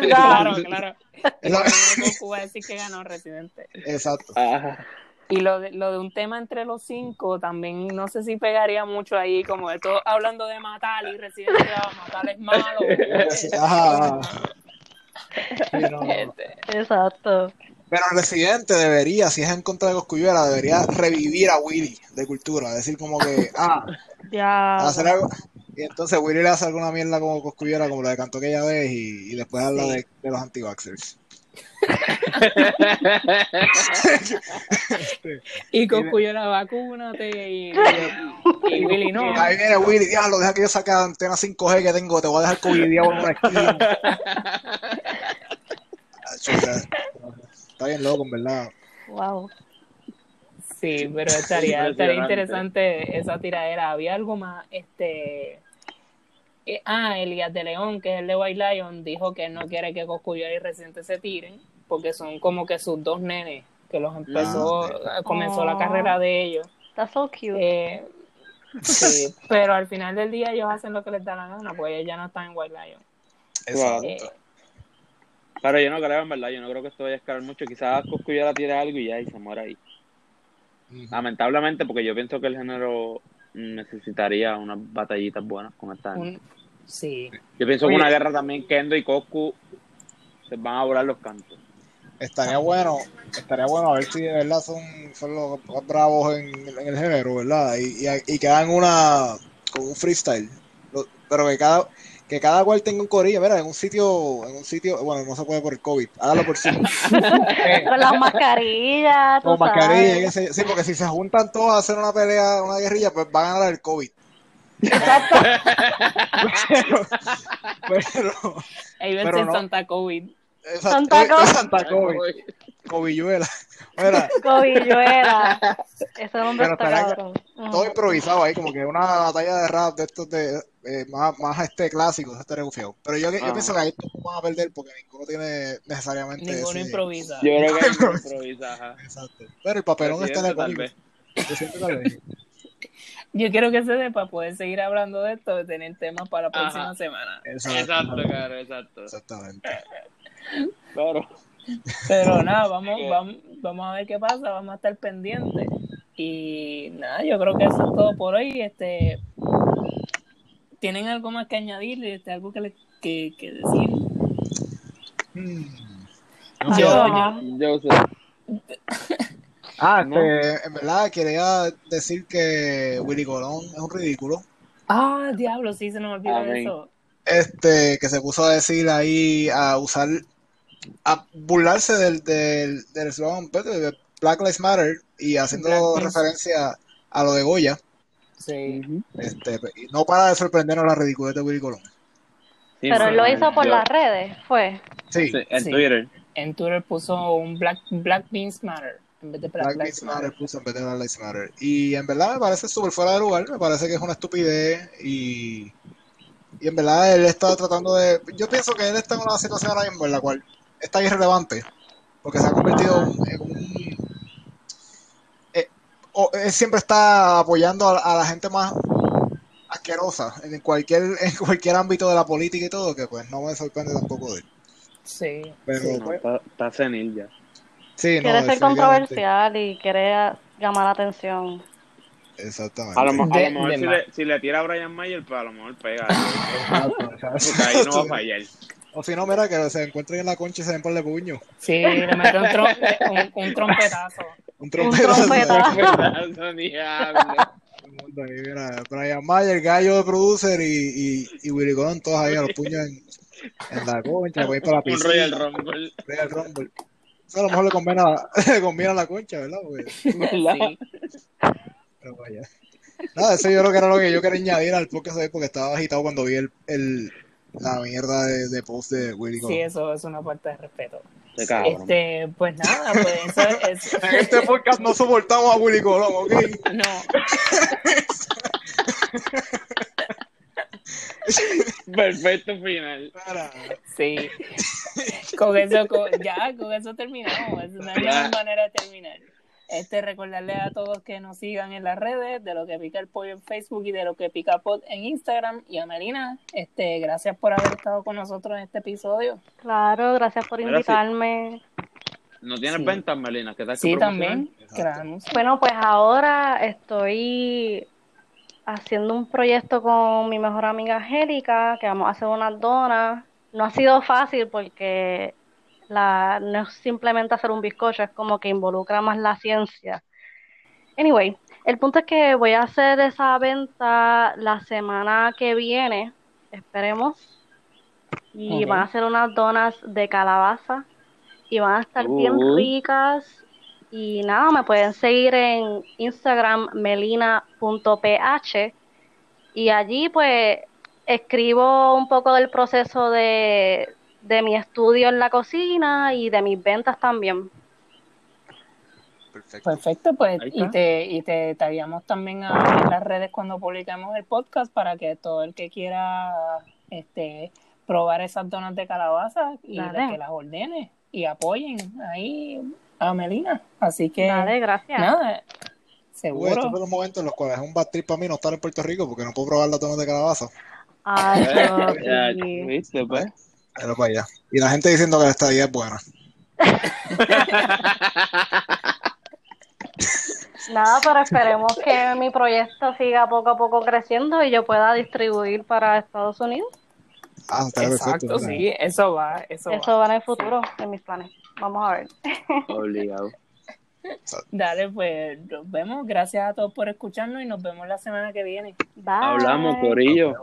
Claro, claro. Es la- Goku va a decir que ganó Residente. Exacto. Ajá. Y lo de, lo de un tema entre los cinco también no sé si pegaría mucho ahí, como de todo hablando de matar y Residente, ah, matar es malo. Ajá. Este, Exacto. Pero el residente debería, si es en contra de Cosculluela, debería revivir a Willy de cultura. Decir como que, ah, Ya. hacer algo. Y entonces Willy le hace alguna mierda como Cosculluela, como la de cantó aquella vez, y, y después habla Sí. de, de los anti-vaxxers. y Coscuyo la vacúnate y, y, y Willy no. Ahí viene Willy, diablo, deja que yo saque la antena 5G que tengo, te voy a dejar covidiado en una esquina. Está bien loco, en verdad. Wow. Sí, pero estaría, estaría interesante esa tiradera. Había algo más, este... eh, ah, Elías de León, que es el de White Lion, dijo que no quiere que Coscuyo y Residente se tiren, porque son como que sus dos nenes, que los empezó, comenzó la carrera de ellos. That's so cute. Eh, sí, pero al final del día ellos hacen lo que les da la gana, pues ellos ya no están en White Lion. Exacto. Eh, Pero yo no creo, en verdad, yo no creo que esto vaya a escalar mucho. Quizás Cosculluela tire algo y ya, y se muera ahí. Lamentablemente, porque yo pienso que el género necesitaría unas batallitas buenas con esta gente. sí, Yo pienso Oye. que una guerra también, Kendo y Coscu se van a volar los cantos. Estaría bueno, estaría bueno a ver si de verdad son, son los más bravos en, en el género, ¿verdad? Y, y, y que hagan una, como un freestyle. Pero que cada, que cada cual tenga un corillo, mira, en un sitio, en un sitio, bueno, no se puede por el COVID, hágalo por sí. Con las mascarillas, con mascarilla, sabes. qué sé yo. sí, porque si se juntan todos a hacer una pelea, una guerrilla, pues van a ganar el COVID. Exacto. Pero, pero, ahí ven Pero en no. Santa COVID. esa- Santa eh, COVID. Santa COVID, Covilluela. Mira, Covilluela. Ese nombre Pero está cabrón. Todo improvisado ahí, como que una batalla de rap de estos de eh, más, más este clásico, eso estaría confiado. Pero yo, yo pienso que ahí todos van a perder porque ninguno tiene necesariamente Ninguno ese- improvisa. Yo creo que improvisa, ajá. Exacto. Pero el papelón está en el tal vez. Yo siento tal vez. Yo quiero que se sepa poder seguir hablando de esto, de tener temas para la próxima Ajá. semana. Exacto, claro, exacto. Exactamente. Pero, Pero nada, vamos, vamos, vamos a ver qué pasa, vamos a estar pendientes. Y nada, yo creo que eso es todo por hoy. Este, ¿Tienen algo más que añadir? Este, ¿Algo que, le, que, que decir? Hmm. Yo- Ah, yo sé. Ah, No. este, en verdad quería decir que Willy Colón es un ridículo. Ah, diablo, sí, se nos olvidó eso. Este, que se puso a decir ahí, a usar, a burlarse del, del, del eslogan pues, de Black Lives Matter y haciendo Black referencia a lo de Goya. Sí. Este, no para de sorprendernos la ridiculez de Willy Colón. Sí, Pero él lo hizo por yo- las redes, fue. Sí, sí, en Sí. Twitter. En Twitter puso un Black, Black Beans Matter en vez de Black, Black Lives Lives Matter. Matter puso en vez de Black Lives Matter. Y en verdad me parece súper fuera de lugar, me parece que es una estupidez y, y en verdad él está tratando de... Yo pienso que él está en una situación ahora mismo en la cual está irrelevante, porque se ha convertido en un... eh, o- él siempre está apoyando a, a la gente más asquerosa en cualquier, en cualquier ámbito de la política y todo, que pues no me sorprende tampoco de él. Sí. Pero, sí. No, pues, está, está senil ya. sí, no, Quiere ser controversial y quiere llamar la atención. Exactamente. A lo, a mejor de si le, si le tira a Brian Mayer, pues a lo mejor pega. Exacto, Porque exacto. ahí no va a fallar. O si no, mira, que se encuentren en la concha y se den por de puño. Sí, le mete un, tro- un, un trompetazo. Un Un trompetazo. trompetazo. Pedazo, diablo. El mira, Brian Mayer, gallo de producer y, y, y Willy Colón, todos ahí a los puños en, en la concha, voy para la Un. Royal Rumble. Royal Rumble. Eso a lo mejor le conviene a, le conviene a la concha, ¿verdad? Porque, ¿Verdad? Sí. pero vaya. Nada, eso yo creo que era lo que yo quería añadir al podcast hoy porque estaba agitado cuando vi el, el, la mierda de, de post de Willy Colón. Sí, eso es una falta de respeto. Este, pues nada, pues eso es. En este podcast no soportamos a Willy Colón, ¿ok? No, Perfecto final. Para. sí. Con eso, con- ya, con eso terminamos. Es una manera de terminar. Este, recordarle a todos que nos sigan en las redes de lo que pica el pollo en Facebook y de lo que pica pod en Instagram. Y a Melina, este, gracias por haber estado con nosotros en este episodio. Claro, gracias por sí. invitarme. ¿No tienes Sí. ventas, Melina? ¿Qué tal que Sí, también. Bueno, pues ahora estoy haciendo un proyecto con mi mejor amiga Angélica, que vamos a hacer unas donas. No ha sido fácil porque la, no es simplemente hacer un bizcocho, es como que involucra más la ciencia. Anyway, el punto es que voy a hacer esa venta la semana que viene, esperemos. Y van a ser unas donas de calabaza y van a estar bien Uh. ricas. Y nada, me pueden seguir en Instagram melina.ph y allí pues escribo un poco del proceso de, de mi estudio en la cocina y de mis ventas también. Perfecto. Perfecto, pues y te, y te tagueamos también a- las redes cuando publicamos el podcast para que todo el que quiera este probar esas donas de calabaza y que las ordene y apoyen ahí a Melina. Así que Dale, gracias. nada, Uy, seguro. estos son los momentos en los cuales es un bad trip para mí no estar en Puerto Rico porque no puedo probar las donas de calabaza. Ay. ¿Viste, pues? Pero para allá. Y la gente diciendo que la estadía es buena. Nada, pero esperemos que mi proyecto siga poco a poco creciendo y yo pueda distribuir para Estados Unidos. Ah, está perfecto. Exacto, sí, eso va, eso, Eso va. va en el futuro, en mis planes. Vamos a ver. Obligado. Dale, pues nos vemos. Gracias a todos por escucharnos y nos vemos la semana que viene. Bye. Hablamos, Corillo.